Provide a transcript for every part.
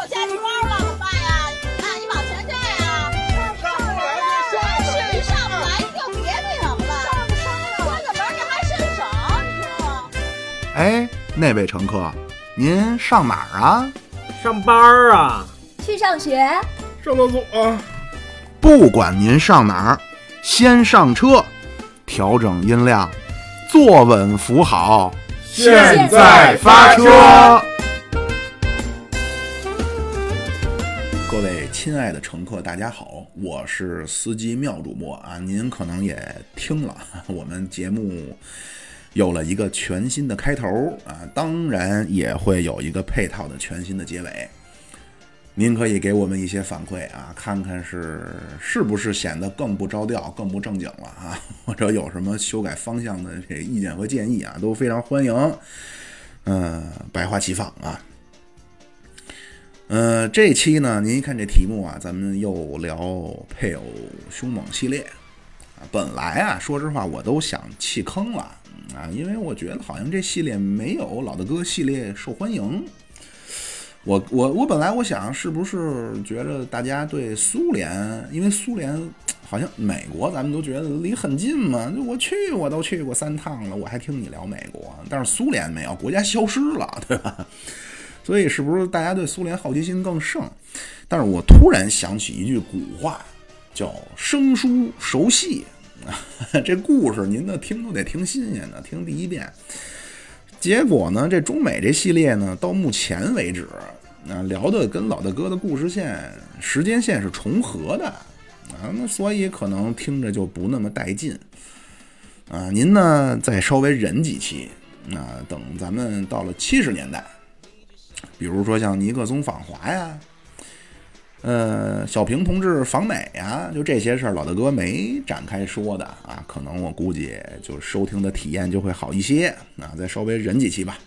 有假期包了，怎么办呀？啊，你往前站呀！上不来就下是你上不来，你就别那什么了。关个门你还伸手，你？哎，那位乘客，您上哪儿啊？上班儿啊，去上学，上厕所啊。不管您上哪儿，先上车，调整音量，坐稳扶好，现在发车。亲爱的乘客，大家好，我是司机妙主播啊。您可能也听了，我们节目有了一个全新的开头啊，当然也会有一个配套的全新的结尾。您可以给我们一些反馈啊，看看是是不是显得更不着调、更不正经了啊，或者有什么修改方向的这意见和建议啊，都非常欢迎。嗯、百花齐放啊。呃，这期呢，您一看这题目啊，咱们又聊配偶凶猛系列啊。本来啊，说实话，我都想弃坑了啊，因为我觉得好像这系列没有老大哥系列受欢迎。我我我本来我想是不是觉得大家对苏联，因为苏联好像美国咱们都觉得离很近嘛，我去我都去过三趟了，我还听你聊美国，但是苏联没有，国家消失了，对吧？所以是不是大家对苏联好奇心更盛？但是我突然想起一句古话，叫“生疏熟悉”啊，这故事您呢听都得听新鲜的，听第一遍。结果呢，这中美这系列呢，到目前为止，啊，聊的跟老大哥的故事线、时间线是重合的啊，那所以可能听着就不那么带劲啊。您呢，再稍微忍几期啊，等咱们到了七十年代。比如说像尼克松访华呀，呃，小平同志访美呀，就这些事儿，老大哥没展开说的啊，可能我估计就收听的体验就会好一些啊，再稍微忍几期吧。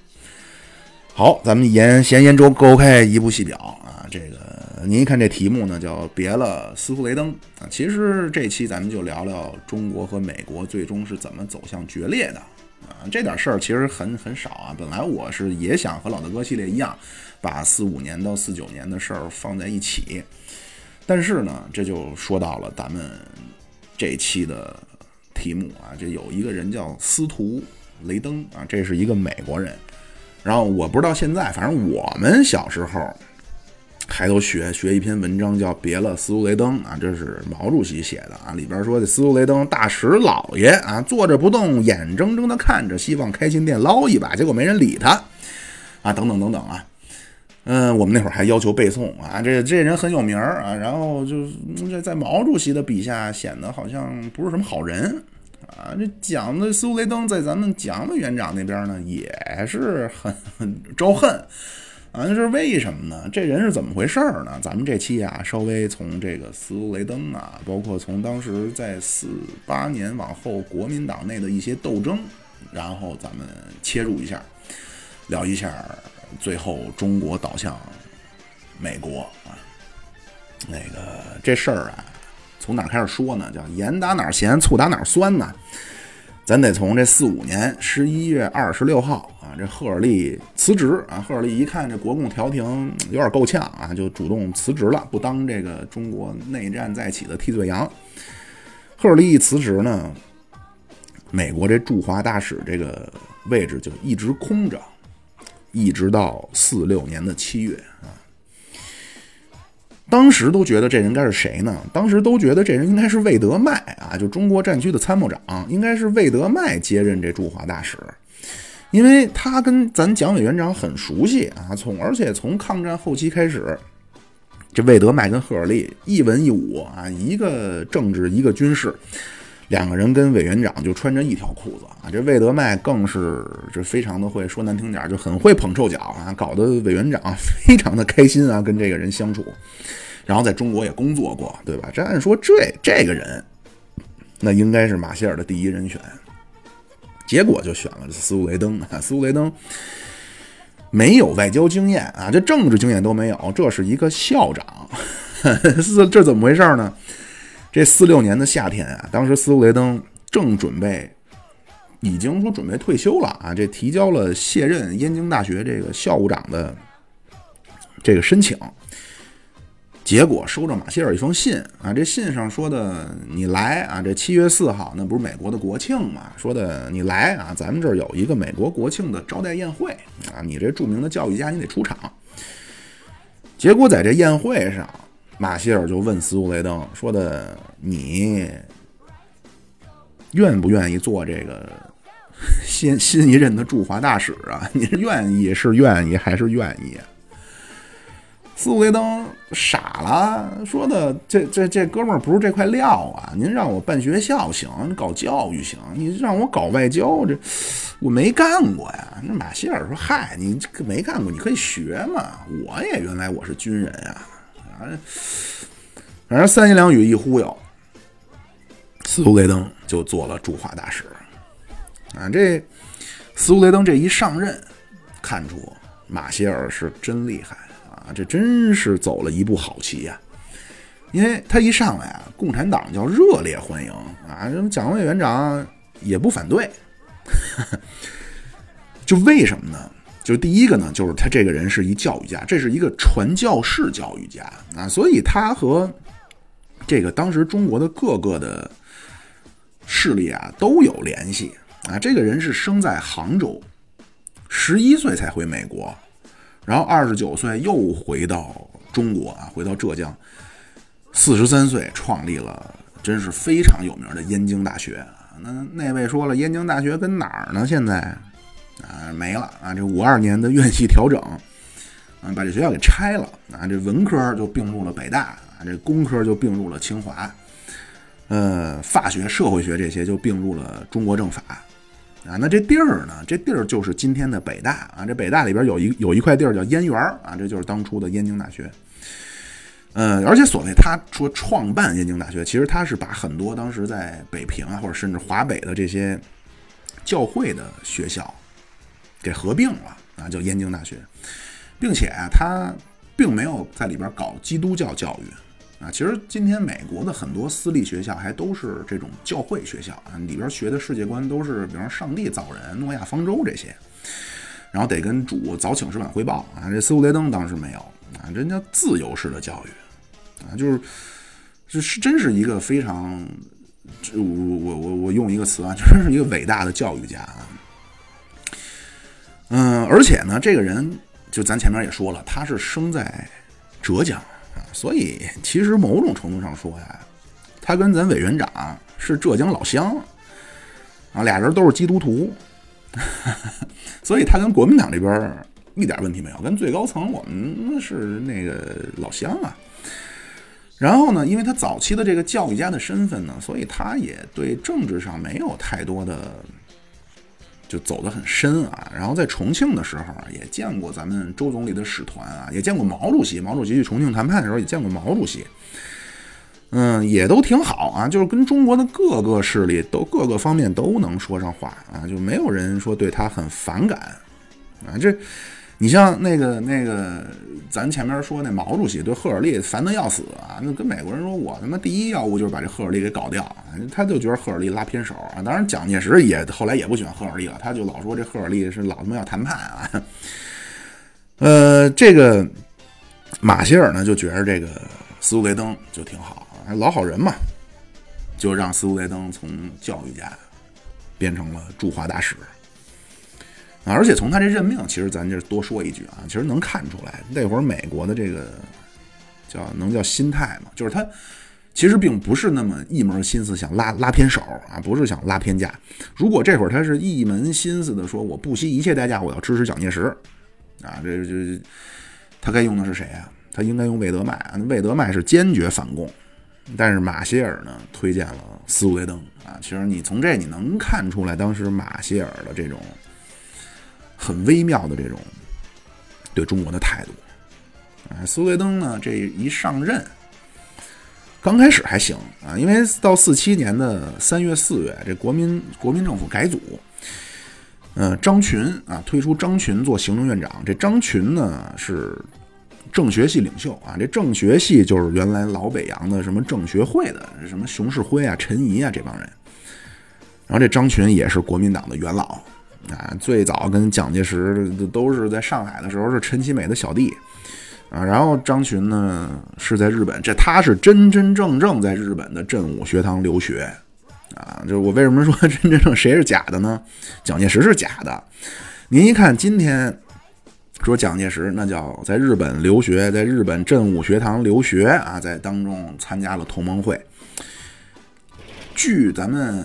好，咱们言闲言周勾开一部戏表啊，这个您一看这题目呢，叫别了斯图雷登啊，其实这期咱们就聊聊中国和美国最终是怎么走向决裂的。啊，这点事儿其实很很少啊。本来我是也想和老大哥系列一样，把四五年到四九年的事儿放在一起，但是呢，这就说到了咱们这期的题目啊。这有一个人叫司徒雷登啊，这是一个美国人。然后我不知道现在，反正我们小时候还都学学一篇文章，叫《别了斯图雷登》啊，这是毛主席写的啊。里边说这斯图雷登大使老爷啊，坐着不动，眼睁睁的看着，希望开心店捞一把，结果没人理他啊，等等等等啊。嗯，我们那会儿还要求背诵啊，这这人很有名儿啊，然后就这在毛主席的笔下显得好像不是什么好人啊。这讲的司徒雷登在咱们蒋委员长那边呢，也是很很招恨。啊，这是为什么呢？这人是怎么回事儿呢？咱们这期啊，稍微从这个斯图雷登啊，包括从当时在四八年往后国民党内的一些斗争，然后咱们切入一下，聊一下最后中国倒向美国啊。那个这事儿啊，从哪开始说呢？叫盐打哪儿咸，醋打哪儿酸呢？咱得从这四五年十一月二十六号啊，这赫尔利辞职啊。赫尔利一看这国共调停有点够呛啊，就主动辞职了，不当这个中国内战再起的替罪羊。赫尔利一辞职呢，美国这驻华大使这个位置就一直空着，一直到四六年的七月啊。当时都觉得这人该是谁呢？当时都觉得这人应该是魏德迈啊，就中国战区的参谋长，应该是魏德迈接任这驻华大使，因为他跟咱蒋委员长很熟悉啊，从而且从抗战后期开始，这魏德迈跟赫尔利一文一武啊，一个政治一个军事，两个人跟委员长就穿着一条裤子啊。这魏德迈更是这非常的会说难听点，就很会捧臭脚啊，搞得委员长非常的开心啊，跟这个人相处。然后在中国也工作过，对吧？这按说这这个人，那应该是马歇尔的第一人选。结果就选了斯图雷登啊，斯图雷登没有外交经验啊，这政治经验都没有，这是一个校长。是这怎么回事呢？这四六年的夏天啊，当时斯图雷登正准备，已经说准备退休了啊，这提交了卸任燕京大学这个校务长的这个申请。结果收着马歇尔一封信啊，这信上说的你来啊，这七月四号那不是美国的国庆嘛？说的你来啊，咱们这儿有一个美国国庆的招待宴会啊，你这著名的教育家你得出场。结果在这宴会上，马歇尔就问斯图雷登说的你愿不愿意做这个新新一任的驻华大使啊？你是愿意是愿意还是愿意？斯图雷登傻了，说的这这这哥们儿不是这块料啊！您让我办学校行，搞教育行，你让我搞外交，这我没干过呀。那马歇尔说：“嗨，你这没干过，你可以学嘛。我也原来我是军人。”啊，反正三言两语一忽悠，斯图雷登就做了驻华大使。啊，这斯图雷登这一上任，看出马歇尔是真厉害。这真是走了一步好棋呀！因为他一上来啊，共产党叫热烈欢迎啊，蒋委员长也不反对。就为什么呢？就第一个呢，就是他这个人是一教育家，这是一个传教士教育家啊，所以他和这个当时中国的各个的势力啊都有联系啊。这个人是生在杭州，十一岁才回美国。然后二十九岁又回到中国啊，回到浙江，四十三岁创立了，真是非常有名的燕京大学。那那位说了，燕京大学跟哪儿呢？现在啊没了啊，这五二年的院系调整，啊把这学校给拆了啊，这文科就并入了北大啊，这工科就并入了清华，呃，法学、社会学这些就并入了中国政法。啊，那这地儿呢？这地儿就是今天的北大啊。这北大里边有一有一块地儿叫燕园啊，这就是当初的燕京大学。嗯，而且所谓他说创办燕京大学，其实他是把很多当时在北平啊，或者甚至华北的这些教会的学校给合并了啊，叫燕京大学，并且啊，他并没有在里边搞基督教教育。啊，其实今天美国的很多私立学校还都是这种教会学校啊，里边学的世界观都是，比方上帝造人、诺亚方舟这些，然后得跟主早请示晚汇报啊。这斯图雷登当时没有啊，人家自由式的教育啊，就是这是真是一个非常，我我我我用一个词啊，真是一个伟大的教育家啊。嗯，而且呢，这个人就咱前面也说了，他是生在浙江。所以，其实某种程度上说呀，他跟咱委员长是浙江老乡啊，俩人都是基督徒，所以他跟国民党这边一点问题没有，跟最高层我们是那个老乡啊。然后呢，因为他早期的这个教育家的身份呢，所以他也对政治上没有太多的。就走得很深啊，然后在重庆的时候啊，也见过咱们周总理的使团啊，也见过毛主席。毛主席去重庆谈判的时候，也见过毛主席。嗯，也都挺好啊，就是跟中国的各个势力都各个方面都能说上话啊，就没有人说对他很反感啊，这。你像那个那个，咱前面说那毛主席对赫尔利烦得要死啊，那跟美国人说，我他妈第一要务就是把这赫尔利给搞掉，他就觉得赫尔利拉偏手啊。当然，蒋介石也后来也不喜欢赫尔利了，他就老说这赫尔利是老他妈要谈判啊。呃，这个马歇尔呢就觉得这个斯图雷登就挺好，老好人嘛，就让斯图雷登从教育家变成了驻华大使。而且从他这任命，其实咱就多说一句啊，其实能看出来，那会儿美国的这个叫能叫心态嘛，就是他其实并不是那么一门心思想拉拉偏手啊，不是想拉偏架。如果这会儿他是一门心思的说，我不惜一切代价我要支持蒋介石啊，这这他该用的是谁啊？他应该用魏德迈啊，魏德迈是坚决反共，但是马歇尔呢推荐了斯图雷登啊，其实你从这你能看出来，当时马歇尔的这种。很微妙的这种对中国的态度，啊，斯维登呢这一上任，刚开始还行啊，因为到四七年的三月四月，这国民国民政府改组，呃，张群啊推出张群做行政院长，这张群呢是政学系领袖啊，这政学系就是原来老北洋的什么政学会的什么熊式辉啊、陈仪啊这帮人，然后这张群也是国民党的元老。啊，最早跟蒋介石都是在上海的时候是陈其美的小弟，啊。然后张群呢是在日本，这他是真真正正在日本的振武学堂留学啊。就是我为什么说真真正谁是假的呢？蒋介石是假的。您一看今天说蒋介石那叫在日本留学，在日本振武学堂留学啊，在当中参加了同盟会。据咱们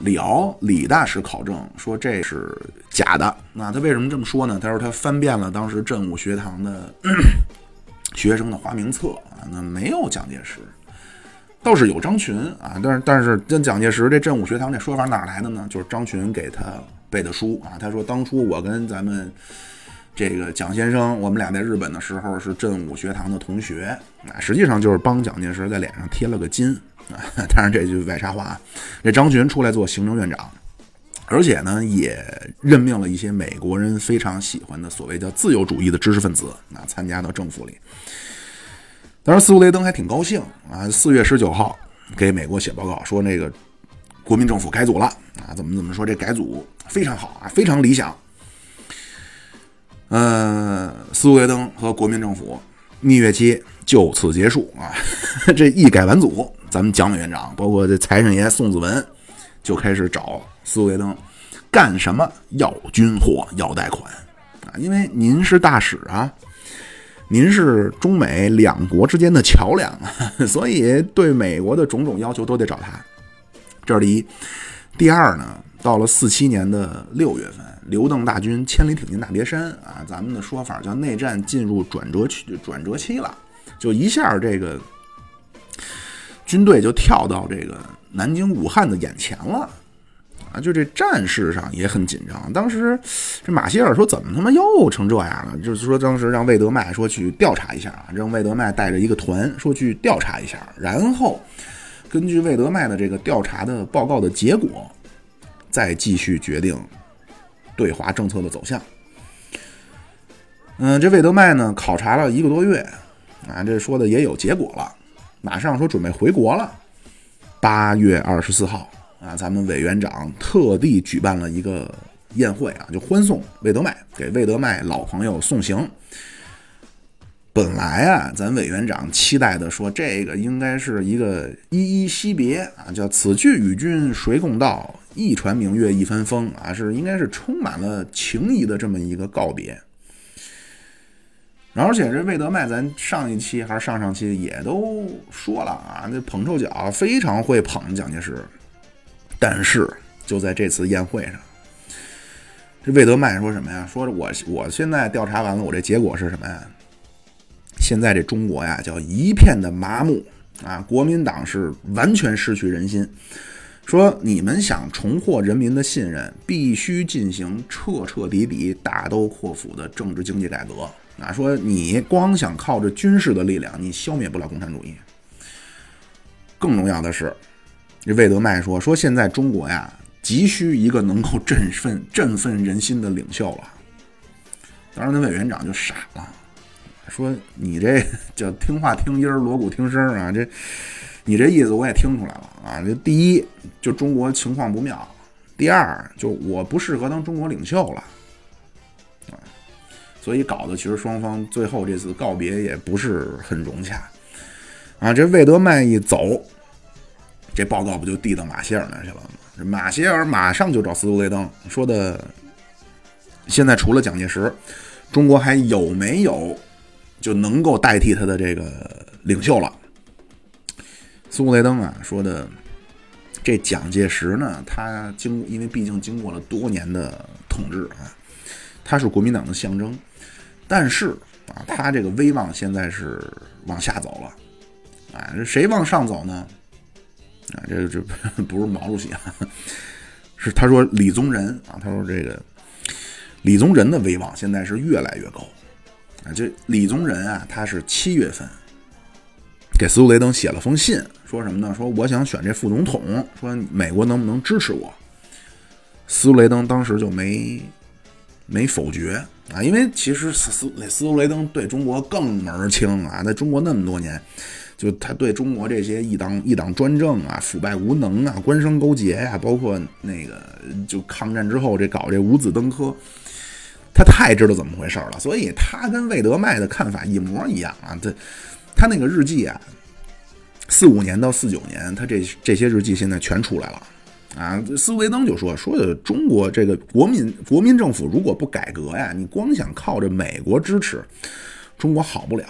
李敖李大师考证说这是假的。那他为什么这么说呢？他说他翻遍了当时振武学堂的 学生的花名册啊，那没有蒋介石，倒是有张群啊。但是但是跟蒋介石这振武学堂这说法哪来的呢？就是张群给他背的书啊。他说当初我跟咱们这个蒋先生，我们俩在日本的时候是振武学堂的同学啊，实际上就是帮蒋介石在脸上贴了个金。当然这就外插话啊。这张群出来做行政院长，而且呢，也任命了一些美国人非常喜欢的所谓叫自由主义的知识分子啊，参加到政府里。当时斯图雷登还挺高兴啊，四月十九号给美国写报告说，那个国民政府改组了啊，怎么怎么说，这改组非常好啊，非常理想。呃，斯图雷登和国民政府蜜月期就此结束啊，这一改完组。咱们蒋委员长，包括这财神爷宋子文，就开始找斯维登干什么？要军火，要贷款啊！因为您是大使啊，您是中美两国之间的桥梁啊，所以对美国的种种要求都得找他。这是第一。第二呢，到了四七年的六月份，刘邓大军千里挺进大别山啊，咱们的说法叫内战进入转折区，转折期了，就一下这个。军队就跳到这个南京、武汉的眼前了，啊，就这战事上也很紧张。当时这马歇尔说：“怎么他妈又成这样了？”就是说，当时让魏德迈说去调查一下啊，让魏德迈带着一个团说去调查一下，然后根据魏德迈的这个调查的报告的结果，再继续决定对华政策的走向。嗯，这魏德迈呢，考察了一个多月，啊，这说的也有结果了。马上说准备回国了。八月二十四号啊，咱们委员长特地举办了一个宴会啊，就欢送魏德迈，给魏德迈老朋友送行。本来啊，咱委员长期待的说，这个应该是一个依依惜别啊，叫此去与君谁共道，一船明月一帆风啊，是应该是充满了情谊的这么一个告别。而且这魏德迈，咱上一期还是上上期也都说了啊，那捧臭脚非常会捧蒋介石。但是就在这次宴会上，这魏德迈说什么呀？说我我现在调查完了，我这结果是什么呀？现在这中国呀，叫一片的麻木啊，国民党是完全失去人心。说你们想重获人民的信任，必须进行彻彻底底、大刀阔斧的政治经济改革。啊，说你光想靠着军事的力量，你消灭不了共产主义。更重要的是，这魏德迈说，说现在中国呀，急需一个能够振奋振奋人心的领袖了。当时那委员长就傻了，说你这 叫听话听音，锣鼓听声啊，这你这意思我也听出来了啊。这第一，就中国情况不妙；第二，就我不适合当中国领袖了。所以搞得其实双方最后这次告别也不是很融洽，啊，这魏德迈一走，这报告不就递到马歇尔那去了吗？马歇尔马上就找斯图雷登说的，现在除了蒋介石，中国还有没有就能够代替他的这个领袖了？斯图雷登啊说的，这蒋介石呢，他经因为毕竟经过了多年的统治啊，他是国民党的象征。但是啊，他这个威望现在是往下走了，啊，这谁往上走呢？啊，这这 不是毛主席啊，是他说李宗仁啊，他说这个李宗仁的威望现在是越来越高，啊，这李宗仁啊，他是七月份给斯图雷登写了封信，说什么呢？说我想选这副总统，说美国能不能支持我？斯图雷登当时就没没否决。啊，因为其实斯斯斯图雷登对中国更门儿清啊，在中国那么多年，就他对中国这些一党一党专政啊、腐败无能啊、官商勾结呀，包括那个就抗战之后这搞这五子登科，他太知道怎么回事了，所以他跟魏德迈的看法一模一样啊。这他那个日记啊，四五年到四九年，他这这些日记现在全出来了啊。斯维登就说说的中国这个国民国民政府如果不改革呀，你光想靠着美国支持，中国好不了。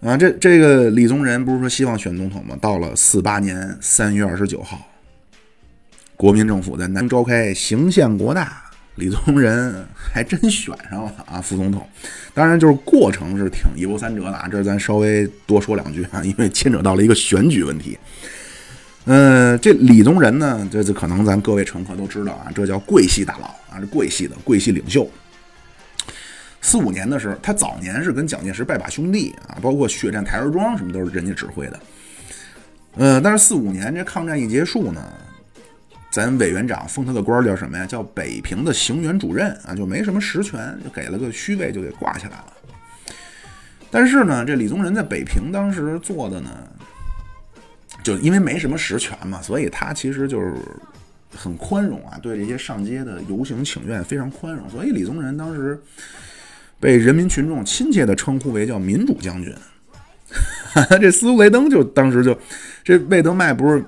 啊，这这个李宗仁不是说希望选总统吗？到了四八年三月二十九号，国民政府在南召开行宪国大，李宗仁还真选上了啊，副总统。当然，就是过程是挺一波三折的啊，这咱稍微多说两句啊，因为牵扯到了一个选举问题。嗯，这李宗仁呢，这这可能咱各位乘客都知道啊，这叫桂系大佬啊，这桂系的桂系领袖。四五年的时候，他早年是跟蒋介石拜把兄弟啊，包括血战台儿庄什么都是人家指挥的。呃，但是四五年这抗战一结束呢，咱委员长封他的官叫什么呀？叫北平的行辕主任啊，就没什么实权，就给了个虚位，就给挂下来了。但是呢，这李宗仁在北平当时做的呢，就因为没什么实权嘛，所以他其实就是很宽容啊，对这些上街的游行请愿非常宽容，所以李宗仁当时。被人民群众亲切的称呼为叫民主将军，这斯图雷登就当时就，这魏德迈不是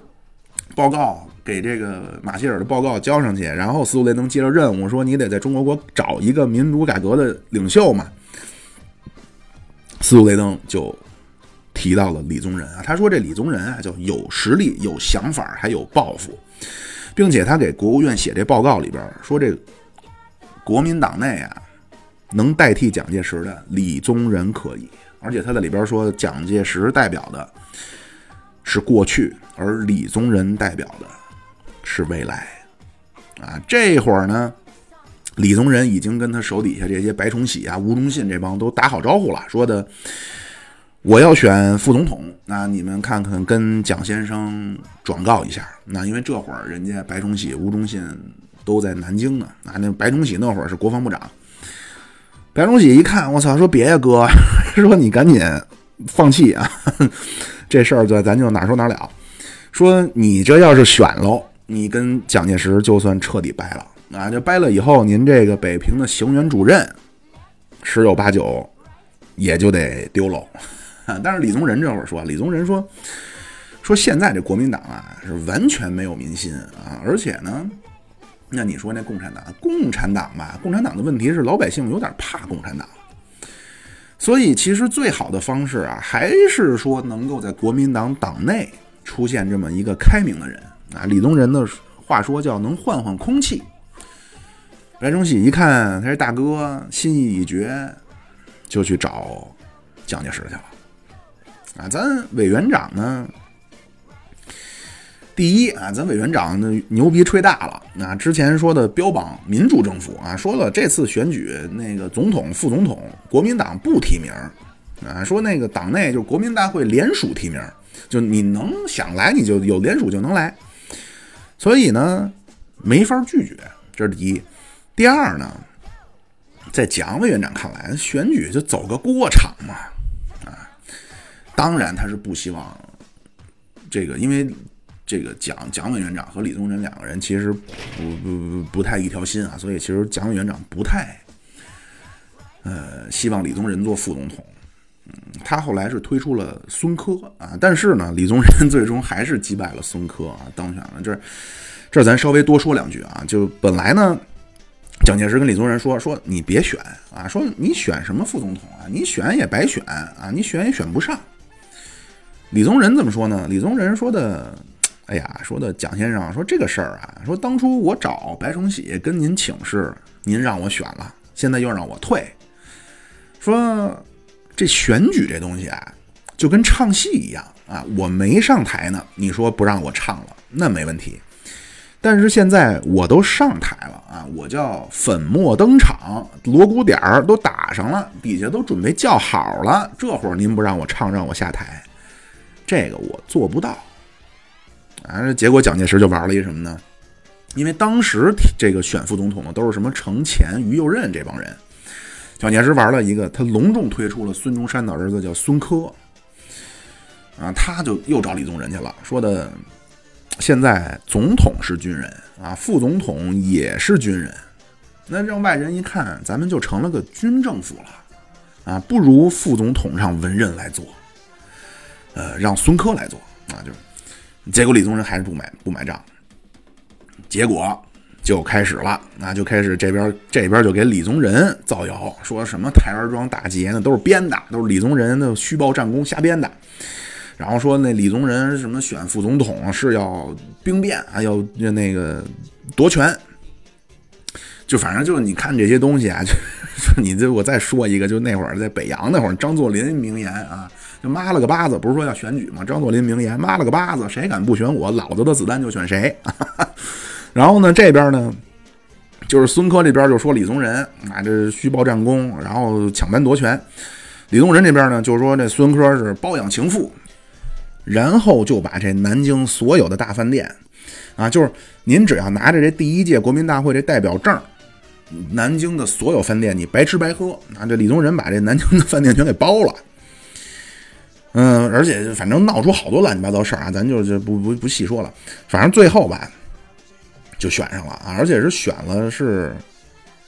报告给这个马歇尔的报告交上去，然后斯图雷登接了任务说你得在中国国找一个民主改革的领袖嘛，斯图雷登就提到了李宗仁啊，他说这李宗仁啊叫有实力、有想法，还有抱负，并且他给国务院写这报告里边说这国民党内啊。能代替蒋介石的李宗仁可以，而且他在里边说，蒋介石代表的是过去，而李宗仁代表的是未来。啊，这会儿呢，李宗仁已经跟他手底下这些白崇禧啊、吴忠信这帮都打好招呼了，说的我要选副总统，那你们看看跟蒋先生转告一下。那因为这会儿人家白崇禧、吴忠信都在南京呢，啊，那白崇禧那会儿是国防部长。白崇禧一看，我操，说别呀，哥，说你赶紧放弃啊，这事儿咱咱就哪说哪了。说你这要是选喽，你跟蒋介石就算彻底掰了啊，这掰了以后，您这个北平的行辕主任十有八九也就得丢喽。但是李宗仁这会儿说，李宗仁说，说现在这国民党啊是完全没有民心啊，而且呢。那你说那共产党，共产党吧，共产党的问题是老百姓有点怕共产党，所以其实最好的方式啊，还是说能够在国民党党内出现这么一个开明的人啊。李宗仁的话说叫能换换空气。白崇禧一看他这大哥心意已决，就去找蒋介石去了。啊，咱委员长呢？第一啊，咱委员长那牛逼吹大了。那之前说的标榜民主政府啊，说了这次选举那个总统、副总统，国民党不提名啊，说那个党内就是国民大会联署提名，就你能想来你就有联署就能来，所以呢没法拒绝，这是第一。第二呢，在蒋委员长看来，选举就走个过场嘛，当然他是不希望这个，因为。这个蒋蒋委员长和李宗仁两个人其实不不不太一条心啊，所以其实蒋委员长不太，呃，希望李宗仁做副总统。嗯，他后来是推出了孙科啊，但是呢，李宗仁最终还是击败了孙科啊，当选了。这这咱稍微多说两句啊，就本来呢，蒋介石跟李宗仁说说你别选啊，说你选什么副总统啊，你选也白选啊，你选也选不上。李宗仁怎么说呢？李宗仁说的。哎呀，说的蒋先生说这个事儿啊，说当初我找白崇禧跟您请示，您让我选了，现在又让我退。说这选举这东西啊，就跟唱戏一样啊，我没上台呢，你说不让我唱了，那没问题。但是现在我都上台了啊，我叫粉墨登场，锣鼓点儿都打上了，底下都准备叫好了，这会儿您不让我唱，让我下台，这个我做不到。啊，结果蒋介石就玩了一什么呢？因为当时这个选副总统的都是什么程潜、于右任这帮人，蒋介石玩了一个，他隆重推出了孙中山的儿子叫孙科，啊，他就又找李宗仁去了，说的现在总统是军人啊，副总统也是军人。那让外人一看，咱们就成了个军政府了，啊，不如副总统让文人来做，呃，让孙科来做，啊，就，结果李宗仁还是不买不买账，结果就开始了，那就开始这边这边就给李宗仁造谣，说什么台儿庄大捷呢都是编的，都是李宗仁的虚报战功瞎编的。然后说那李宗仁什么选副总统是要兵变啊，要那个夺权，就反正就是你看这些东西啊，就 就你这我再说一个，就那会儿在北洋那会儿，张作霖名言啊，就妈了个巴子，不是说要选举吗？张作霖名言，妈了个巴子，谁敢不选我，老子的子弹就选谁。然后呢，这边呢，就是孙科这边就说李宗仁啊，这虚报战功，然后抢班夺权。李宗仁这边呢，就说这孙科是包养情妇。然后就把这南京所有的大饭店，啊，就是您只要拿着这第一届国民大会这代表证，南京的所有饭店你白吃白喝。啊，这李宗仁把这南京的饭店全给包了。嗯，而且反正闹出好多乱七八糟事儿啊，咱就就不不不细说了。反正最后吧，就选上了啊，而且是选了是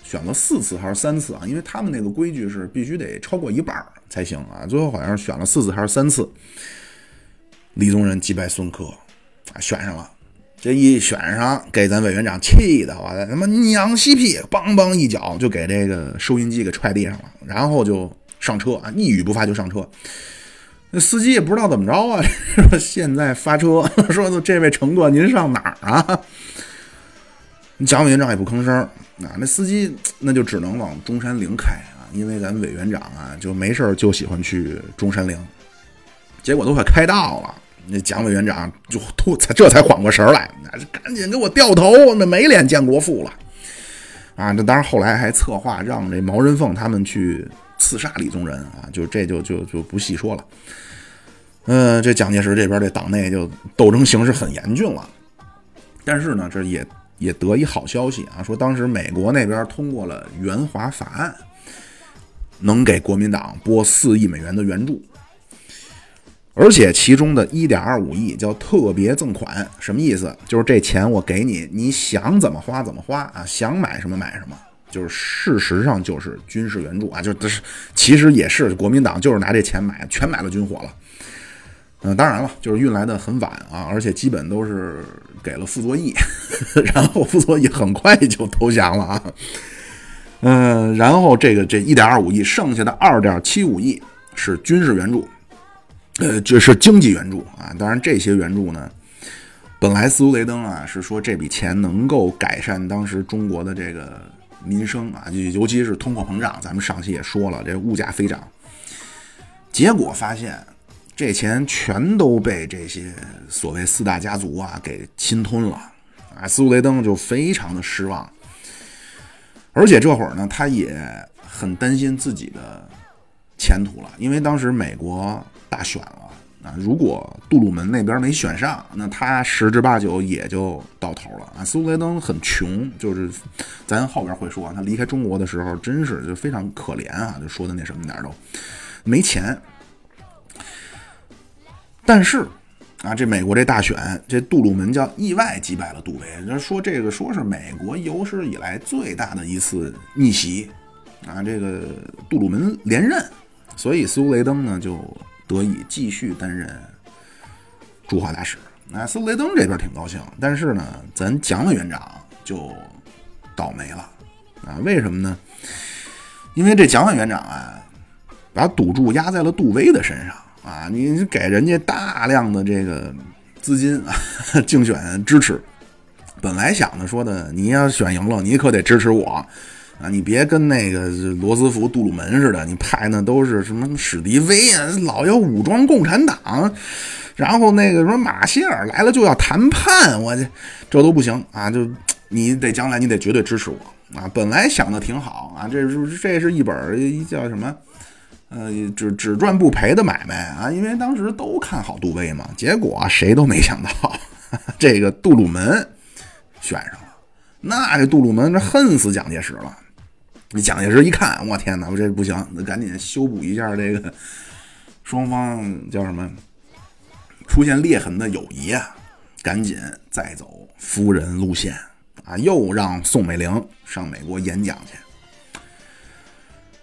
选了四次还是三次啊？因为他们那个规矩是必须得超过一半才行啊。最后好像是选了四次还是三次。李宗仁击败孙科，啊，选上了。这一选上，给咱委员长气的，我他妈娘西屁，梆梆一脚就给这个收音机给踹地上了，然后就上车啊，一语不发就上车。那司机也不知道怎么着啊，说现在发车，说的这位乘客您上哪儿啊？蒋委员长也不吭声啊，那司机那就只能往中山陵开啊，因为咱们委员长啊就没事就喜欢去中山陵。结果都快开到了。那蒋委员长就突才这才缓过神来，那赶紧给我掉头，那没脸见国父了啊！这当然后来还策划让这毛人凤他们去刺杀李宗仁啊，就这就就就不细说了。嗯，这蒋介石这边这党内就斗争形势很严峻了，但是呢，这也也得一好消息啊，说当时美国那边通过了援华法案，能给国民党拨四亿美元的援助。而且其中的一点二五亿叫特别赠款，什么意思？就是这钱我给你，你想怎么花怎么花啊，想买什么买什么。就是事实上就是军事援助啊，就是其实也是国民党就是拿这钱买，全买了军火了。嗯，当然了，就是运来的很晚啊，而且基本都是给了傅作义，然后傅作义很快就投降了啊。嗯，然后这个这一点二五亿，剩下的二点七五亿是军事援助。呃，就是经济援助啊，当然这些援助呢，本来斯图雷登啊是说这笔钱能够改善当时中国的这个民生啊，尤其是通货膨胀，咱们上期也说了，这物价飞涨，结果发现这钱全都被这些所谓四大家族啊给侵吞了啊，斯图雷登就非常的失望，而且这会儿呢，他也很担心自己的前途了，因为当时美国。大选了啊！如果杜鲁门那边没选上，那他十之八九也就到头了啊。苏雷登很穷，就是咱后边会说，他离开中国的时候真是就非常可怜啊，就说的那什么点都没钱。但是啊，这美国这大选，这杜鲁门叫意外击败了杜威，说这个说是美国有史以来最大的一次逆袭啊，这个杜鲁门连任，所以苏雷登呢就。得以继续担任驻华大使，那斯雷登这边挺高兴，但是呢，咱蒋委员长就倒霉了啊？为什么呢？因为这蒋委员长啊，把赌注压在了杜威的身上啊！你给人家大量的这个资金啊，竞选支持，本来想着说的，你要选赢了，你可得支持我。啊，你别跟那个罗斯福、杜鲁门似的，你派那都是什么史迪威啊，老要武装共产党，然后那个什么马歇尔来了就要谈判，我这这都不行啊！就你得将来你得绝对支持我啊！本来想的挺好啊，这是这是一本叫什么呃只只赚不赔的买卖啊，因为当时都看好杜威嘛，结果谁都没想到这个杜鲁门选上了，那这杜鲁门这恨死蒋介石了。你蒋介石一看，我天哪，我这不行，那赶紧修补一下这个双方叫什么出现裂痕的友谊啊！赶紧再走夫人路线啊，又让宋美龄上美国演讲去。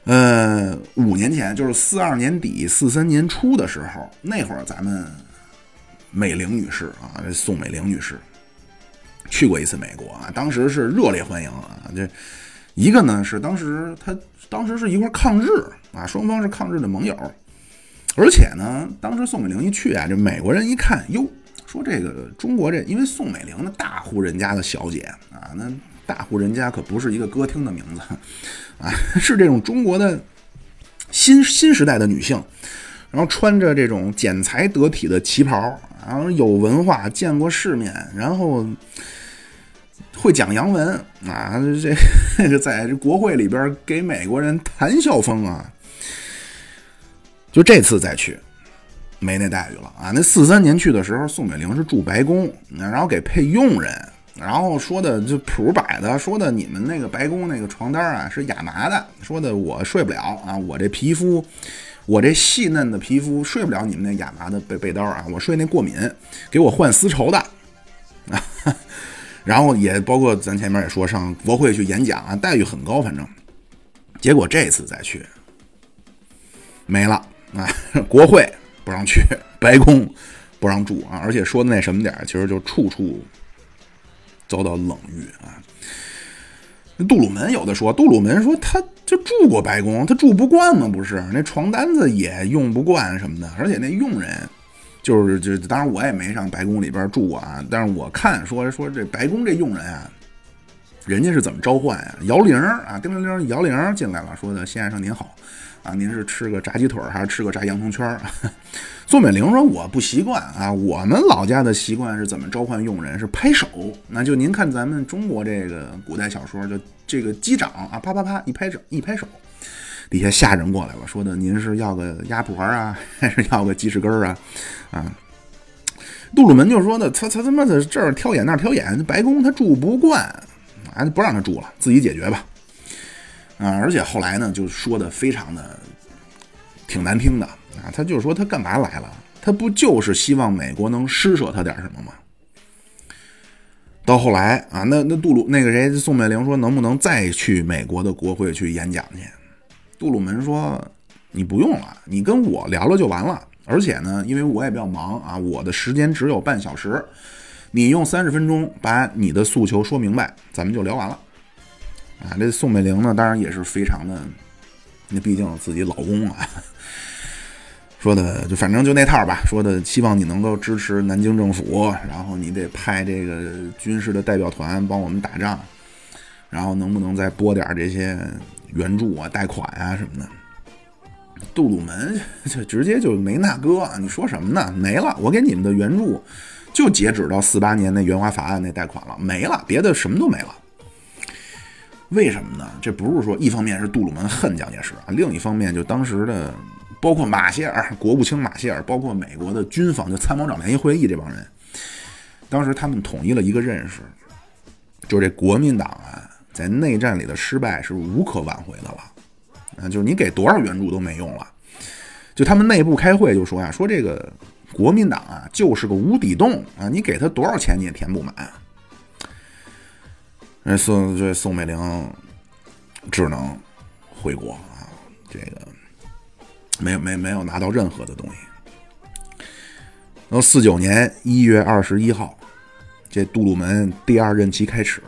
呃，五年前，就是四二年底、四三年初的时候，那会儿咱们美龄女士啊，宋美龄女士去过一次美国啊，当时是热烈欢迎啊。这一个呢是当时她当时是一块抗日啊，双方是抗日的盟友，而且呢，当时宋美龄一去啊，这美国人一看，哟，说这个中国这，因为宋美龄那大户人家的小姐啊，那大户人家可不是一个歌厅的名字。啊，是这种中国的新新时代的女性，然后穿着这种剪裁得体的旗袍，然后有文化，见过世面，然后会讲洋文啊，这这个 在这国会里边给美国人谈笑风啊。就这次再去，没那待遇了啊！那四三年去的时候，宋美龄是住白宫，然后给配佣人。然后说的就谱摆的，说的你们那个白宫那个床单啊是亚麻的，说的我睡不了啊，我这皮肤，我这细嫩的皮肤睡不了你们那亚麻的被被单啊，我睡那过敏，给我换丝绸的啊。然后也包括咱前面也说上国会去演讲啊，待遇很高，反正结果这次再去没了啊，国会不让去，白宫不让住啊，而且说的那什么点儿其实就处处。遭到冷遇啊！杜鲁门有的说，杜鲁门说他就住过白宫，他住不惯嘛，不是？那床单子也用不惯什么的，而且那佣人就是就，当然我也没上白宫里边住过啊，但是我看说说这白宫这佣人啊，人家是怎么召唤呀？摇铃啊，叮铃铃摇铃进来了，说的先生您好。啊，您是吃个炸鸡腿还是吃个炸洋葱圈？宋美龄说：“我不习惯啊，我们老家的习惯是怎么召唤佣人？是拍手。那就您看咱们中国这个古代小说，就这个击掌啊，啪啪啪一拍手，一拍手，底下下人过来了，说的您是要个鸭脖啊，还是要个鸡翅根儿啊？啊，杜鲁门就说的，他他他妈的这儿挑眼那儿挑眼，白宫他住不惯，啊，不让他住了，自己解决吧。”啊，而且后来呢，就说的非常的挺难听的啊。他就是说他干嘛来了？他不就是希望美国能施舍他点什么吗？到后来啊，那那杜鲁那个谁宋美龄说能不能再去美国的国会去演讲去？杜鲁门说你不用了，你跟我聊聊就完了。而且呢，因为我也比较忙啊，我的时间只有半小时，你用三十分钟把你的诉求说明白，咱们就聊完了。啊，这宋美龄呢，当然也是非常的，那毕竟自己老公啊，说的就反正就那套吧，说的希望你能够支持南京政府，然后你得派这个军事的代表团帮我们打仗，然后能不能再拨点这些援助啊、贷款啊什么的？杜鲁门 就直接就没那哥，你说什么呢？没了，我给你们的援助就截止到四八年那援华法案那贷款了，没了，别的什么都没了。为什么呢？这不是说一方面是杜鲁门恨蒋介石啊，另一方面就当时的包括马歇尔国务卿马歇尔，包括美国的军方就参谋长联席会议这帮人，当时他们统一了一个认识，就是这国民党啊在内战里的失败是无可挽回的了，啊，就是你给多少援助都没用了，就他们内部开会就说呀，说这个国民党啊就是个无底洞啊，你给他多少钱你也填不满。那宋这宋美龄只能回国啊，这个没有没没有拿到任何的东西。然后四九年一月二十一号，这杜鲁门第二任期开始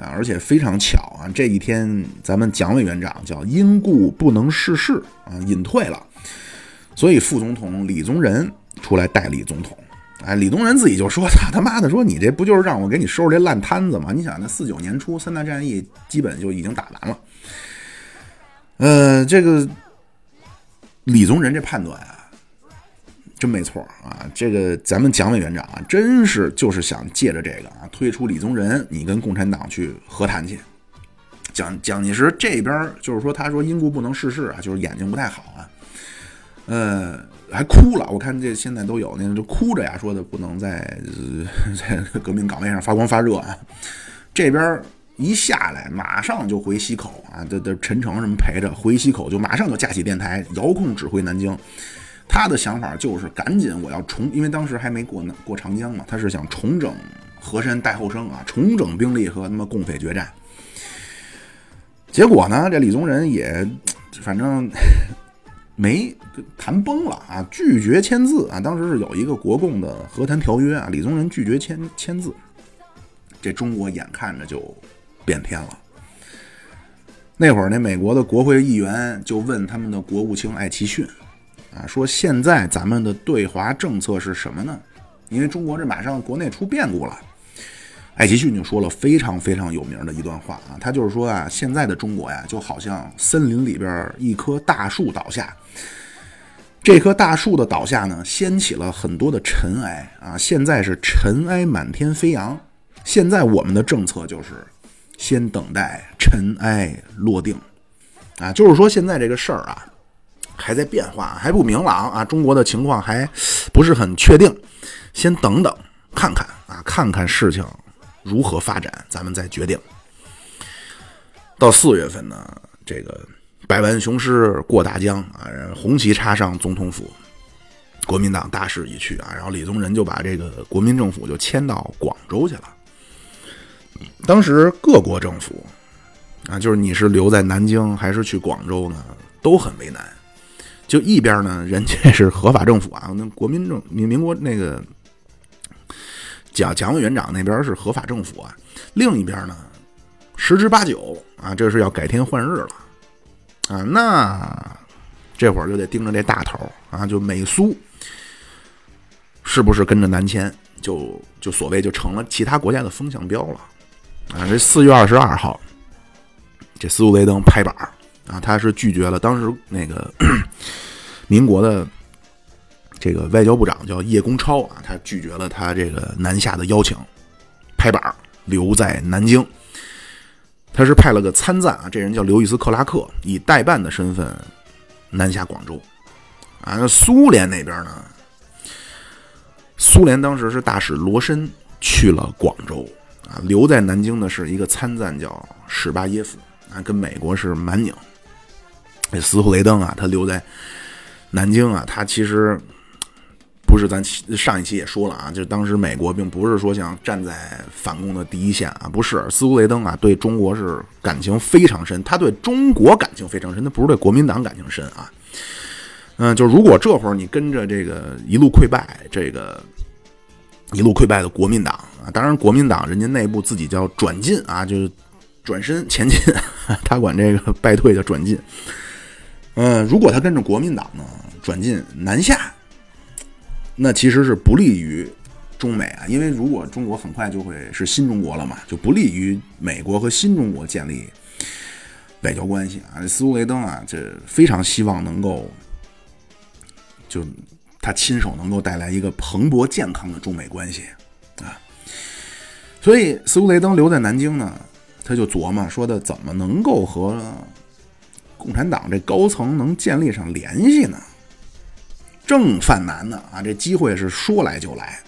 啊，而且非常巧啊，这一天咱们蒋委员长叫因故不能逝世啊，隐退了，所以副总统李宗仁出来代理总统。哎，李宗仁自己就说：“他 他妈的说你这不就是让我给你收拾这烂摊子吗？你想，那四九年初三大战役基本就已经打完了。呃，这个李宗仁这判断啊，真没错啊。这个咱们蒋委员长啊，真是就是想借着这个啊，推出李宗仁，你跟共产党去和谈去。蒋蒋介石这边就是说，他说因故不能逝世啊，就是眼睛不太好啊。呃。”还哭了，我看这现在都有那个就哭着呀，说的不能在 在革命岗位上发光发热啊。这边一下来，马上就回西口啊，这这陈诚什么陪着回西口，就马上就架起电台，遥控指挥南京。他的想法就是赶紧我要重，因为当时还没过过长江嘛，他是想重整河山待后生啊，重整兵力和他妈共匪决战。结果呢，这李宗仁也反正没谈崩了啊，拒绝签字啊。当时是有一个国共的和谈条约啊，李宗仁拒绝签签字，这中国眼看着就变天了。那会儿，那美国的国会议员就问他们的国务卿艾奇逊啊，说现在咱们的对华政策是什么呢？因为中国这马上国内出变故了。艾奇逊就说了非常非常有名的一段话啊，他就是说啊，现在的中国呀，就好像森林里边一棵大树倒下，这棵大树的倒下呢，掀起了很多的尘埃啊，现在是尘埃满天飞扬。现在我们的政策就是先等待尘埃落定啊，就是说现在这个事儿啊，还在变化，还不明朗啊，中国的情况还不是很确定，先等等看看啊，看看事情。如何发展，咱们再决定。到四月份呢，这个百万雄师过大江啊，红旗插上总统府，国民党大势已去啊。然后李宗仁就把这个国民政府就迁到广州去了。当时各国政府啊，就是你是留在南京还是去广州呢，都很为难。就一边呢，人家是合法政府啊，那国民政民民国那个。蒋蒋委员长那边是合法政府啊，另一边呢，十之八九啊，这是要改天换日了啊，那这会儿就得盯着这大头啊，就美苏是不是跟着南迁，就就所谓就成了其他国家的风向标了啊。这四月二十二号，这斯图雷登拍板儿啊，他是拒绝了当时那个 民国的。这个外交部长叫叶公超啊，他拒绝了他这个南下的邀请，拍板留在南京。他是派了个参赞啊，这人叫刘易斯·克拉克，以代办的身份南下广州。啊，那苏联那边呢？苏联当时是大使罗申去了广州啊，留在南京的是一个参赞叫史巴耶夫啊，跟美国是蛮拧。这斯图雷登啊，他留在南京啊，他其实。不是咱上一期也说了啊，就是当时美国并不是说想站在反攻的第一线啊，不是斯图雷登啊，对中国是感情非常深，他对中国感情非常深，他不是对国民党感情深啊。嗯，就如果这会儿你跟着这个一路溃败，这个一路溃败的国民党啊，当然国民党人家内部自己叫转进啊，就是转身前进，他管这个败退叫转进。嗯，如果他跟着国民党呢，转进南下。那其实是不利于中美啊，因为如果中国很快就会是新中国了嘛，就不利于美国和新中国建立外交关系啊。斯图雷登啊，这非常希望能够，就他亲手能够带来一个蓬勃健康的中美关系啊。所以斯图雷登留在南京呢，他就琢磨说的怎么能够和共产党这高层能建立上联系呢？正犯难呢啊！这机会是说来就来，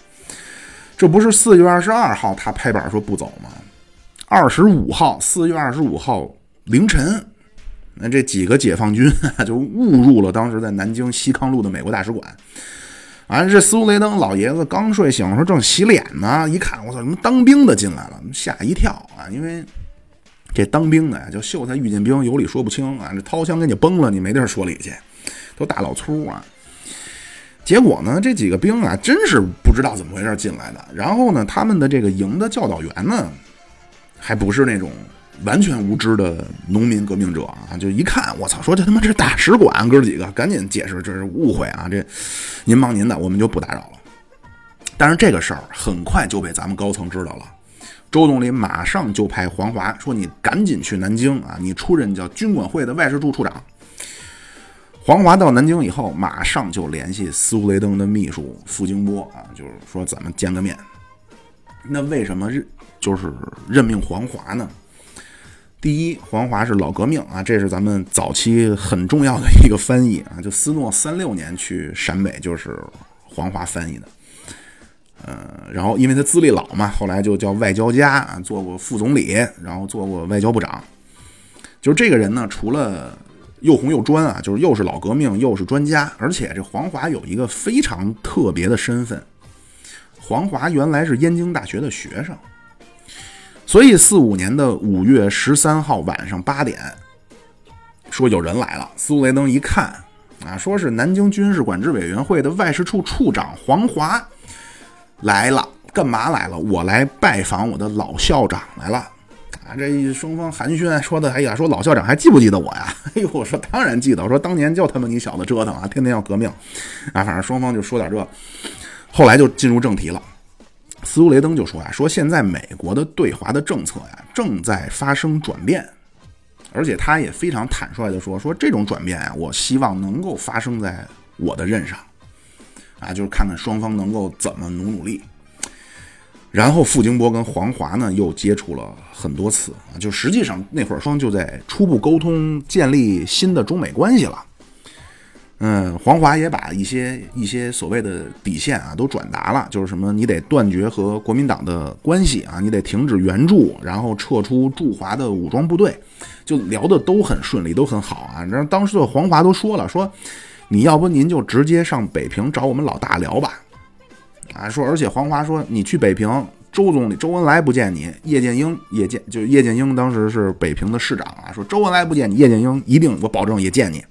这不是四月二十二号他拍板说不走吗？二十五号，四月二十五号凌晨，那这几个解放军 就误入了当时在南京西康路的美国大使馆。啊，这斯图雷登老爷子刚睡醒，说正洗脸呢，一看我操，什么当兵的进来了，吓一跳啊！因为这当兵的呀，就秀才遇见兵，有理说不清啊，这掏枪给你崩了，你没地儿说理去，都大老粗啊。结果呢，这几个兵啊，真是不知道怎么回事进来的。然后呢，他们的这个营的教导员呢，还不是那种完全无知的农民革命者啊。就一看，我操，说这他妈这是大使馆，哥几个赶紧解释，这是误会啊。这您忙您的，我们就不打扰了。但是这个事儿很快就被咱们高层知道了，周总理马上就派黄华说：“你赶紧去南京啊，你出任叫军管会的外事处处长。”黄华到南京以后，马上就联系斯图雷登的秘书傅京波啊，就是说咱们见个面。那为什么任就是任命黄华呢？第一，黄华是老革命啊，这是咱们早期很重要的一个翻译啊。就斯诺三六年去陕北，就是黄华翻译的。呃，然后因为他资历老嘛，后来就叫外交家啊，做过副总理，然后做过外交部长。就是这个人呢，除了又红又专啊，就是又是老革命，又是专家，而且这黄华有一个非常特别的身份。黄华原来是燕京大学的学生，所以四五年的五月十三号晚上八点，说有人来了。苏雷登一看，啊，说是南京军事管制委员会的外事处处长黄华来了，干嘛来了？我来拜访我的老校长来了。啊，这一双方寒暄说的，哎呀，说老校长还记不记得我呀？哎呦，我说当然记得，我说当年就他妈你小子折腾啊，天天要革命，啊，反正双方就说点这。后来就进入正题了，斯图雷登就说啊，说现在美国的对华的政策呀正在发生转变，而且他也非常坦率的说，说这种转变啊，我希望能够发生在我的任上，啊，就是看看双方能够怎么努努力。然后傅京波跟黄华呢又接触了很多次啊，就实际上那会儿双就在初步沟通建立新的中美关系了。嗯，黄华也把一些一些所谓的底线啊都转达了，就是什么你得断绝和国民党的关系啊，你得停止援助，然后撤出驻华的武装部队，就聊的都很顺利，都很好啊。然后当时的黄华都说了，说你要不您就直接上北平找我们老大聊吧，啊，说而且黄华说你去北平，周总理周恩来不见你，叶剑英也见，就叶剑英当时是北平的市长啊，说周恩来不见你，叶剑英一定我保证也见你。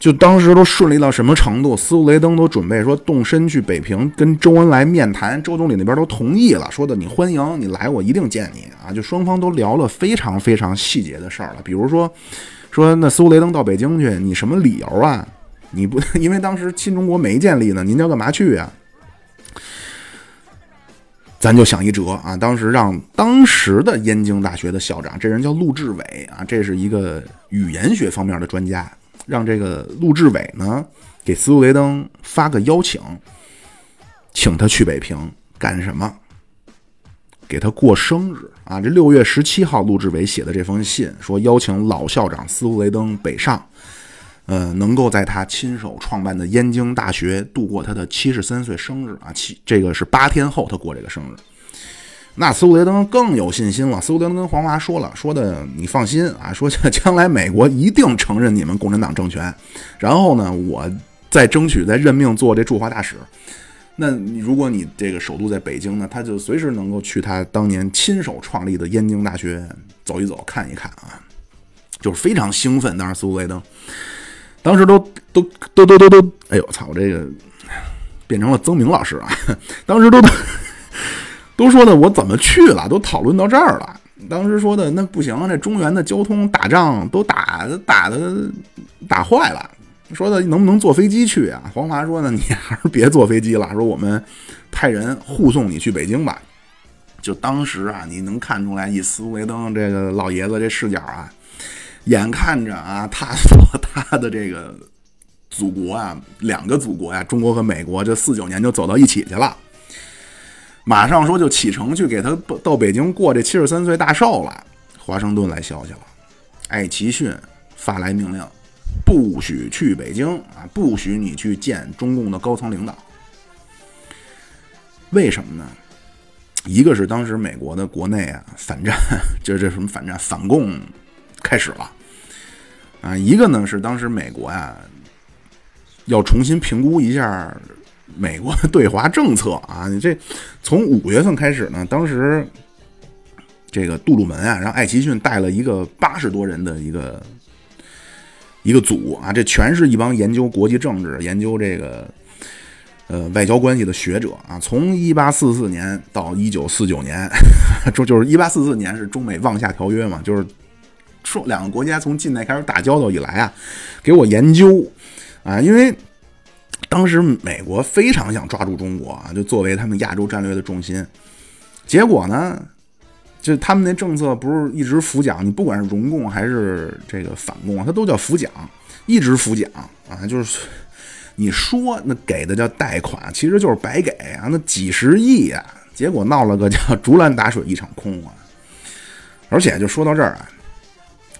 就当时都顺利到什么程度？斯图雷登都准备说动身去北平跟周恩来面谈，周总理那边都同意了，说的你欢迎你来，我一定见你啊！就双方都聊了非常非常细节的事儿了，比如说说那斯图雷登到北京去，你什么理由啊？你不 因为当时新中国没建立呢，您要干嘛去呀？咱就想一辙啊！当时让当时的燕京大学的校长，这人叫陆志伟啊，这是一个语言学方面的专家。让这个陆志伟呢给斯图雷登发个邀请，请他去北平干什么？给他过生日啊！这六月十七号，陆志伟写的这封信说邀请老校长斯图雷登北上，呃，能够在他亲手创办的燕京大学度过他的七十三岁生日啊！七这个是八天后他过这个生日。那斯图雷登更有信心了。斯图雷登跟黄华说了，说的你放心啊，说将来美国一定承认你们共产党政权。然后呢，我再争取再任命做这驻华大使。那你如果你这个首都在北京呢，他就随时能够去他当年亲手创立的燕京大学走一走、看一看啊，就是非常兴奋。当时苏维登当时都都都都都都，哎呦操，我这个变成了曾明老师啊，当时都。都说的我怎么去了？都讨论到这儿了。当时说的那不行，这中原的交通打仗都打打的打坏了。说的能不能坐飞机去啊？黄华说呢，你还是别坐飞机了。说我们派人护送你去北京吧。就当时啊，你能看出来以斯图雷登这个老爷子这视角啊，眼看着啊，他说他的这个祖国啊，两个祖国呀，中国和美国，这四九年就走到一起去了。马上说就启程去给他到北京过这七十三岁大寿了。华盛顿来消息了，艾奇逊发来命令，不许去北京啊，不许你去见中共的高层领导。为什么呢？一个是当时美国的国内啊反战，就这什么反战反共开始了啊。一个呢是当时美国呀要重新评估一下。美国的对华政策啊，你 这从五月份开始呢，当时这个杜鲁门啊，让艾奇逊带了一个八十多人的一个一个组啊，这全是一帮研究国际政治、研究这个呃外交关系的学者啊。从一八四四年到一九四九年，就就是一八四四年是中美望夏条约嘛，就是说两个国家从近代开始打交道以来啊，给我研究啊，因为。当时美国非常想抓住中国啊，就作为他们亚洲战略的重心。结果呢，就他们那政策不是一直扶蒋，你不管是荣共还是这个反共，它都叫扶蒋，一直扶蒋啊。就是你说那给的叫贷款，其实就是白给啊，那几十亿啊，结果闹了个叫竹篮打水一场空啊。而且就说到这儿啊，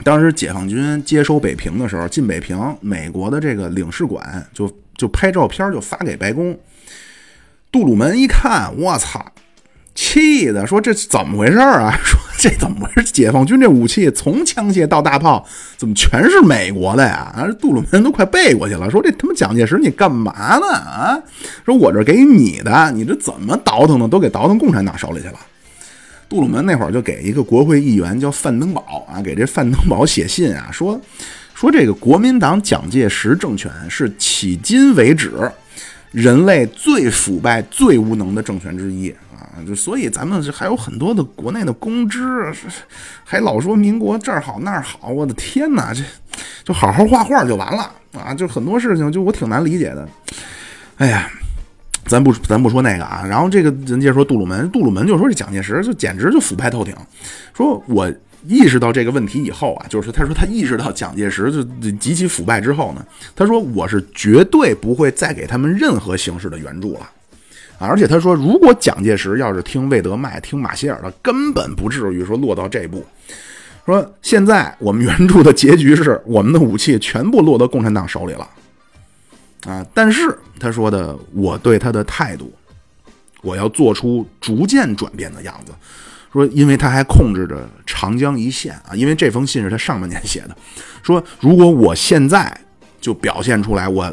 当时解放军接收北平的时候，进北平，美国的这个领事馆就。就拍照片就发给白宫，杜鲁门一看，我操，气的，说这怎么回事啊？说这怎么回事？解放军这武器从枪械到大炮，怎么全是美国的呀？啊，杜鲁门都快背过去了。说这他妈蒋介石你干嘛呢？啊，说我这给你的，你这怎么倒腾的？都给倒腾共产党手里去了。杜鲁门那会儿就给一个国会议员叫范登堡啊，给这范登堡写信啊，说说这个国民党蒋介石政权是迄今为止人类最腐败、最无能的政权之一！啊就所以咱们还有很多的国内的公知，还老说民国这儿好那儿好，我的天哪，这就好好画画就完了啊！就很多事情就我挺难理解的，哎呀。咱不咱不说那个啊，然后这个人家说杜鲁门，杜鲁门就说这蒋介石就简直就腐败透顶，说我意识到这个问题以后啊，就是他说他意识到蒋介石就极其腐败之后呢，他说我是绝对不会再给他们任何形式的援助了，而且他说如果蒋介石要是听魏德迈、听马歇尔的，根本不至于说落到这步。说现在我们援助的结局是我们的武器全部落到共产党手里了。啊！但是他说的，我对他的态度，我要做出逐渐转变的样子。说，因为他还控制着长江一线啊，因为这封信是他上半年写的。说，如果我现在就表现出来，我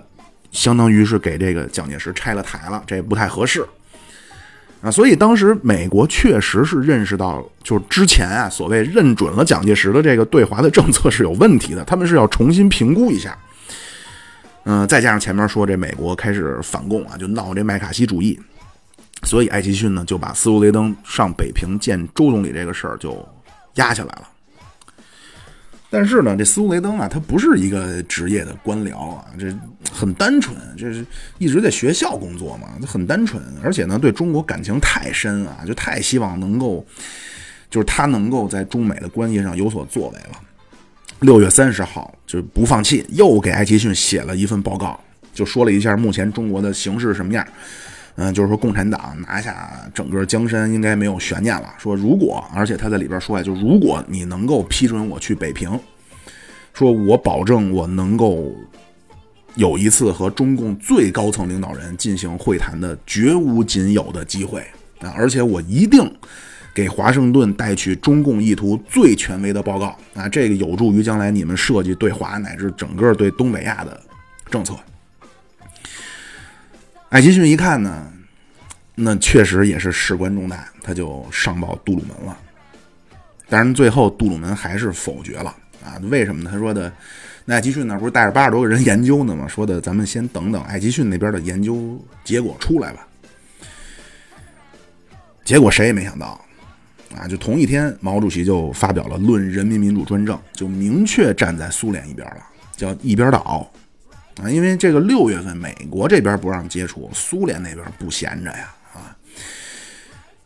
相当于是给这个蒋介石拆了台了，这不太合适啊。所以当时美国确实是认识到，就是之前啊，所谓认准了蒋介石的这个对华的政策是有问题的，他们是要重新评估一下。嗯，再加上前面说这美国开始反共啊，就闹这麦卡锡主义，所以艾奇逊呢就把斯图雷登上北平见周总理这个事儿就压下来了。但是呢，这斯图雷登啊，他不是一个职业的官僚啊，这很单纯，这是一直在学校工作嘛，很单纯，而且呢对中国感情太深啊，就太希望能够，就是他能够在中美的关系上有所作为了。六月三十号，就不放弃，又给艾奇逊写了一份报告，就说了一下目前中国的形势什么样。嗯，就是说共产党拿下整个江山应该没有悬念了。说如果，而且他在里边说呀，就如果你能够批准我去北平，说我保证我能够有一次和中共最高层领导人进行会谈的绝无仅有的机会啊，而且我一定。给华盛顿带去中共意图最权威的报告啊，这个有助于将来你们设计对华乃至整个对东北亚的政策。艾奇逊一看呢，那确实也是事关重大，他就上报杜鲁门了。当然，最后杜鲁门还是否决了啊？为什么呢？他说的，那艾奇逊那不是带着八十多个人研究呢吗？说的，咱们先等等艾奇逊那边的研究结果出来吧。结果谁也没想到。啊，就同一天，毛主席就发表了《论人民民主专政》，就明确站在苏联一边了，叫一边倒。啊，因为这个六月份美国这边不让接触，苏联那边不闲着呀。啊，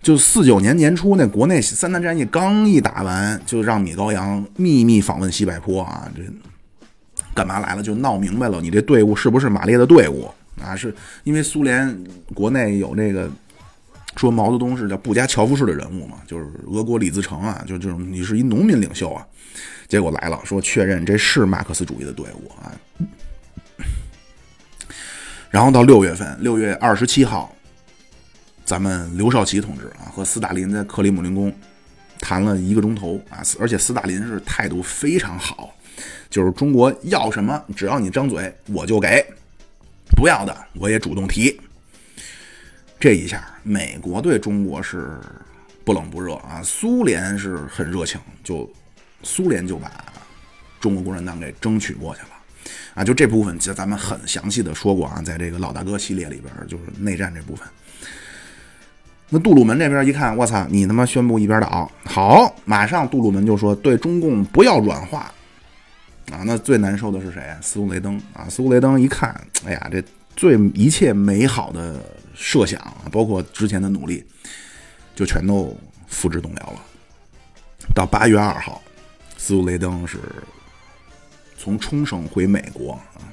就四九年年初那国内三大战役刚一打完，就让米高扬秘密访问西柏坡啊，这干嘛来了？就闹明白了，你这队伍是不是马列的队伍啊？是因为苏联国内有那个。说毛泽东是叫布加乔夫式的人物嘛，就是俄国李自成啊，就这种你是一农民领袖啊，结果来了，说确认这是马克思主义的队伍啊。然后到六月份，六月二十七号，咱们刘少奇同志啊和斯大林在克里姆林宫谈了一个钟头啊，而且斯大林是态度非常好，就是中国要什么，只要你张嘴我就给，不要的我也主动提。这一下，美国对中国是不冷不热啊，苏联是很热情，就苏联就把中国共产党给争取过去了啊。就这部分，其实咱们很详细的说过啊，在这个老大哥系列里边，就是内战这部分。那杜鲁门这边一看，我操，你他妈宣布一边倒，好，马上杜鲁门就说对中共不要软化啊。那最难受的是谁？斯图雷登啊，斯图雷登一看，哎呀，这最一切美好的。设想包括之前的努力，就全都付之东流了。到八月二号，斯图雷登是从冲绳回美国啊。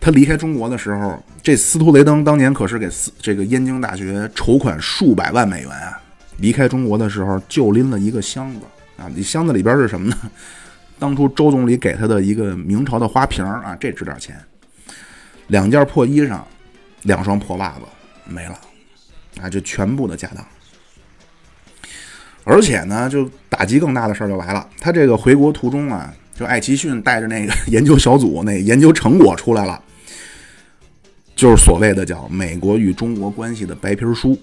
他离开中国的时候，这斯图雷登当年可是给这个燕京大学筹款数百万美元啊。离开中国的时候，就拎了一个箱子啊，你箱子里边是什么呢？当初周总理给他的一个明朝的花瓶啊，这值点钱。两件破衣裳。两双破袜子没了，啊，这全部的家当而且呢，就打击更大的事儿就来了，他这个回国途中啊，就艾奇逊带着那个 研究小组那研究成果出来了，就是所谓的叫美国与中国关系的白皮书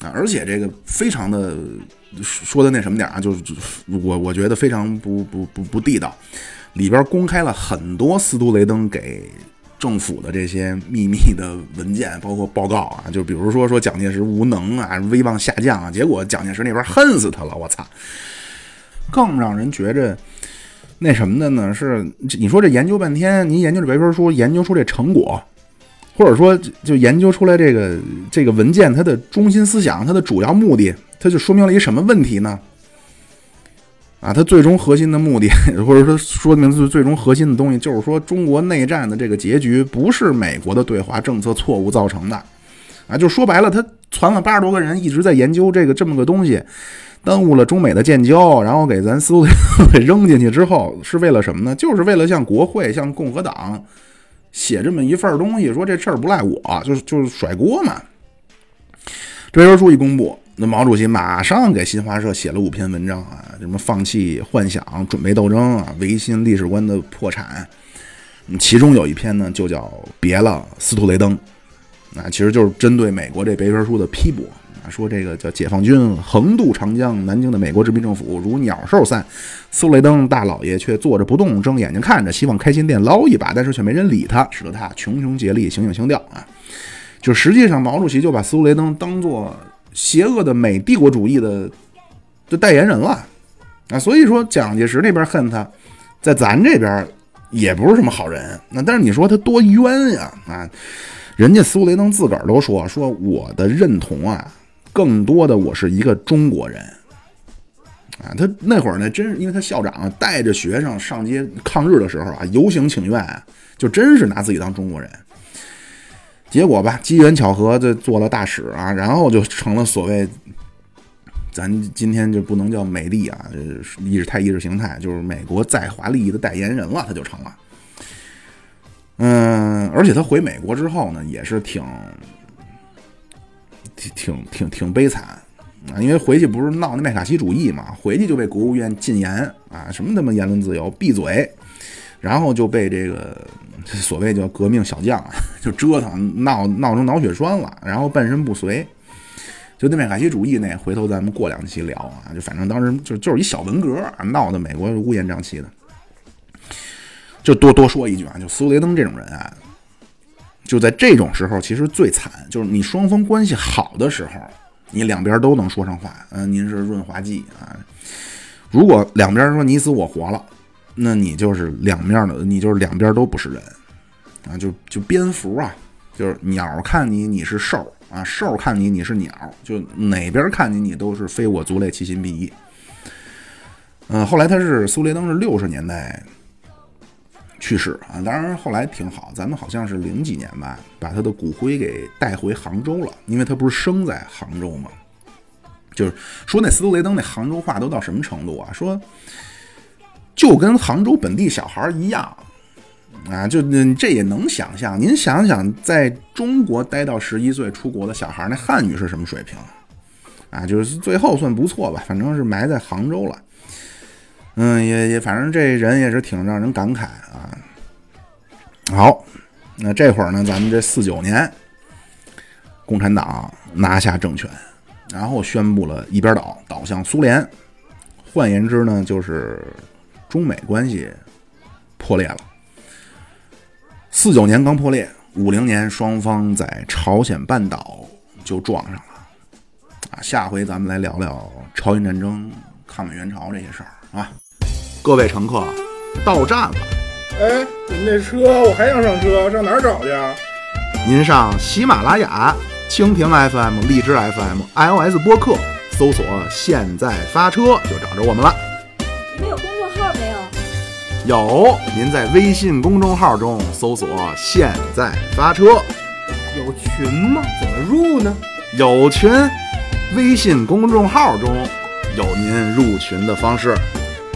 啊，而且这个非常的说的那什么点啊，就是我我觉得非常不不不不地道，里边公开了很多斯图雷登给。政府的这些秘密的文件，包括报告啊，就比如说说蒋介石无能啊，威望下降啊，结果蒋介石那边恨死他了，我操！更让人觉着那什么的呢？是你说这研究半天，您研究这白皮书，研究出这成果，或者说就研究出来这个这个文件它的中心思想，它的主要目的，它就说明了一什么问题呢？啊，它最终核心的目的，或者说说明最最终核心的东西，就是说中国内战的这个结局不是美国的对华政策错误造成的，啊，就说白了，他传了八十多个人一直在研究这个这么个东西，耽误了中美的建交，然后给咱斯 给扔进去之后，是为了什么呢？就是为了向国会、向共和党写这么一份东西，说这事儿不赖我，就是就是甩锅嘛。这本书一公布。那毛主席马上给新华社写了五篇文章啊，什么放弃幻想，准备斗争啊，维新历史观的破产。其中有一篇呢，就叫别了斯图雷登，啊，其实就是针对美国这白皮书的批驳啊，说这个叫解放军横渡长江，南京的美国殖民政府如鸟兽散，苏雷登大老爷却坐着不动，睁眼睛看着，希望开心店捞一把，但是却没人理他，使得他穷穷竭力，形影形调啊。就实际上毛主席就把苏雷登当做。邪恶的美帝国主义的的代言人了啊，所以说蒋介石那边恨他，在咱这边也不是什么好人。那但是你说他多冤呀啊！人家苏雷登自个儿都说说我的认同啊，更多的我是一个中国人啊。他那会儿呢，真是因为他校长带着学生上街抗日的时候啊，游行请愿，就真是拿自己当中国人。结果吧，机缘巧合就做了大使啊，然后就成了所谓，咱今天就不能叫美帝啊，意识太意识形态，就是美国在华利益的代言人了，他就成了。嗯，而且他回美国之后呢，也是挺挺挺挺挺悲惨啊，因为回去不是闹那麦卡锡主义嘛，回去就被国务院禁言啊，什么他妈言论自由，闭嘴。然后就被这个所谓叫革命小将，就折腾闹闹成脑血栓了，然后半身不遂。就那麦卡锡主义那，回头咱们过两期聊啊。就反正当时就就是一小文革啊，闹得美国乌烟瘴气的。就多多说一句啊，就苏雷登这种人啊，就在这种时候其实最惨，就是你双方关系好的时候，你两边都能说上话，嗯，您是润滑剂啊。如果两边说你死我活了。那你就是两面的，你就是两边都不是人啊！就就蝙蝠啊，就是鸟看你你是兽啊，兽看你你是鸟，就哪边看你你都是非我族类，其心必异。嗯，后来他是苏雷登是六十年代去世啊，当然后来挺好，咱们好像是零几年吧，把他的骨灰给带回杭州了，因为他不是生在杭州嘛。就是说那斯图雷登那杭州话都到什么程度啊？说。就跟杭州本地小孩一样，啊，就这也能想象。您想想，在中国待到十一岁出国的小孩，那汉语是什么水平？啊，就是最后算不错吧，反正是埋在杭州了。嗯，也也，反正这人也是挺让人感慨啊。好，那这会儿呢，咱们这四九年，共产党拿下政权，然后宣布了一边倒，倒向苏联。换言之呢，就是。中美关系破裂了，四九年刚破裂，五零年双方在朝鲜半岛就撞上了，啊，下回咱们来聊聊朝鲜战争、抗美援朝这些事儿啊。各位乘客，到站了。哎，你们这车我还想上车，上哪儿找去啊？您上喜马拉雅、蜻蜓 FM、荔枝 FM、iOS 播客搜索“现在发车”就找着我们了。有，您在微信公众号中搜索“现在发车”，有群吗？怎么入呢？有群，微信公众号中有您入群的方式，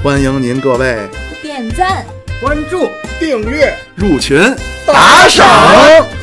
欢迎您各位点赞、关注、订阅、入群、打赏。